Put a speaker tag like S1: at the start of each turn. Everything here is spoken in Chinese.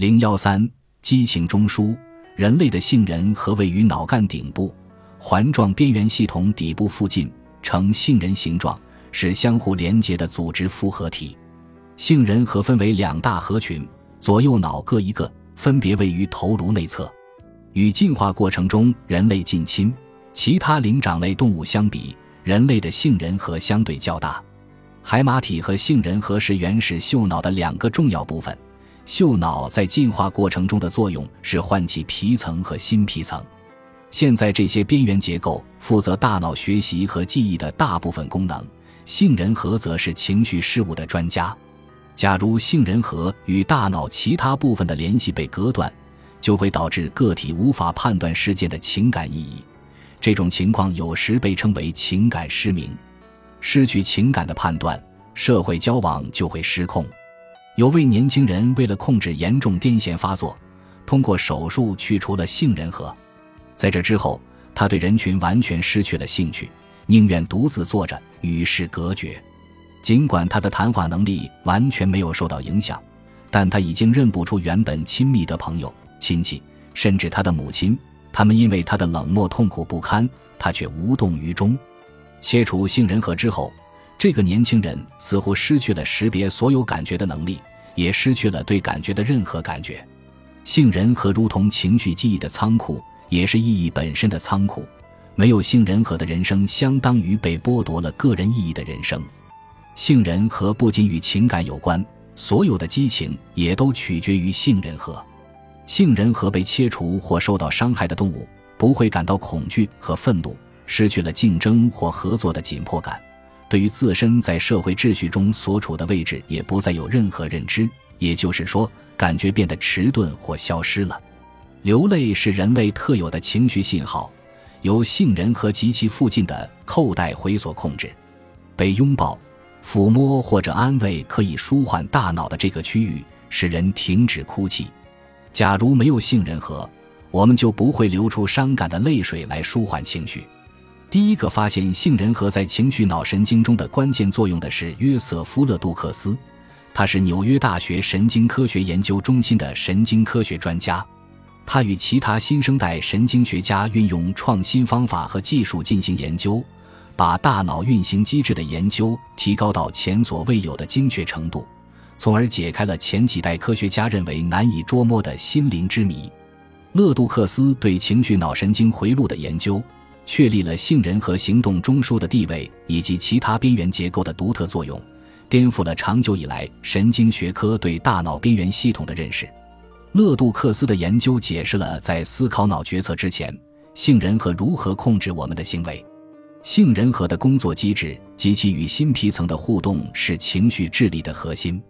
S1: 零幺三，激情中枢。人类的杏仁核位于脑干顶部环状边缘系统底部附近，呈杏仁形状，是相互连接的组织复合体。杏仁核分为两大核群，左右脑各一个，分别位于头颅内侧。与进化过程中人类近亲、其他灵长类动物相比，人类的杏仁核相对较大。海马体和杏仁核是原始嗅脑的两个重要部分。嗅脑在进化过程中的作用是唤起皮层和新皮层。现在这些边缘结构负责大脑学习和记忆的大部分功能，杏仁核则是情绪事物的专家。假如杏仁核与大脑其他部分的联系被隔断，就会导致个体无法判断事件的情感意义。这种情况有时被称为情感失明。失去情感的判断，社会交往就会失控。有位年轻人为了控制严重癫痫发作，通过手术去除了杏仁核。在这之后，他对人群完全失去了兴趣，宁愿独自坐着与世隔绝。尽管他的谈话能力完全没有受到影响，但他已经认不出原本亲密的朋友、亲戚，甚至他的母亲。他们因为他的冷漠痛苦不堪，他却无动于衷。切除杏仁核之后，这个年轻人似乎失去了识别所有感觉的能力。也失去了对感觉的任何感觉。杏仁核如同情绪记忆的仓库，也是意义本身的仓库。没有杏仁核的人生，相当于被剥夺了个人意义的人生。杏仁核不仅与情感有关，所有的激情也都取决于杏仁核。杏仁核被切除或受到伤害的动物，不会感到恐惧和愤怒，失去了竞争或合作的紧迫感。对于自身在社会秩序中所处的位置，也不再有任何认知，也就是说，感觉变得迟钝或消失了。流泪是人类特有的情绪信号，由杏仁核及其附近的扣带回所控制。被拥抱、抚摸或者安慰可以舒缓大脑的这个区域，使人停止哭泣。假如没有杏仁核，我们就不会流出伤感的泪水来舒缓情绪。第一个发现杏仁核在情绪脑神经中的关键作用的是约瑟夫·勒杜克斯，他是纽约大学神经科学研究中心的神经科学专家。他与其他新生代神经学家运用创新方法和技术进行研究，把大脑运行机制的研究提高到前所未有的精确程度，从而解开了前几代科学家认为难以捉摸的心灵之谜。勒杜克斯对情绪脑神经回路的研究。确立了杏仁核行动中枢的地位以及其他边缘结构的独特作用，颠覆了长久以来神经学科对大脑边缘系统的认识。勒杜克斯的研究解释了在思考脑决策之前，杏仁核如何控制我们的行为。杏仁核的工作机制及其与新皮层的互动是情绪智力的核心。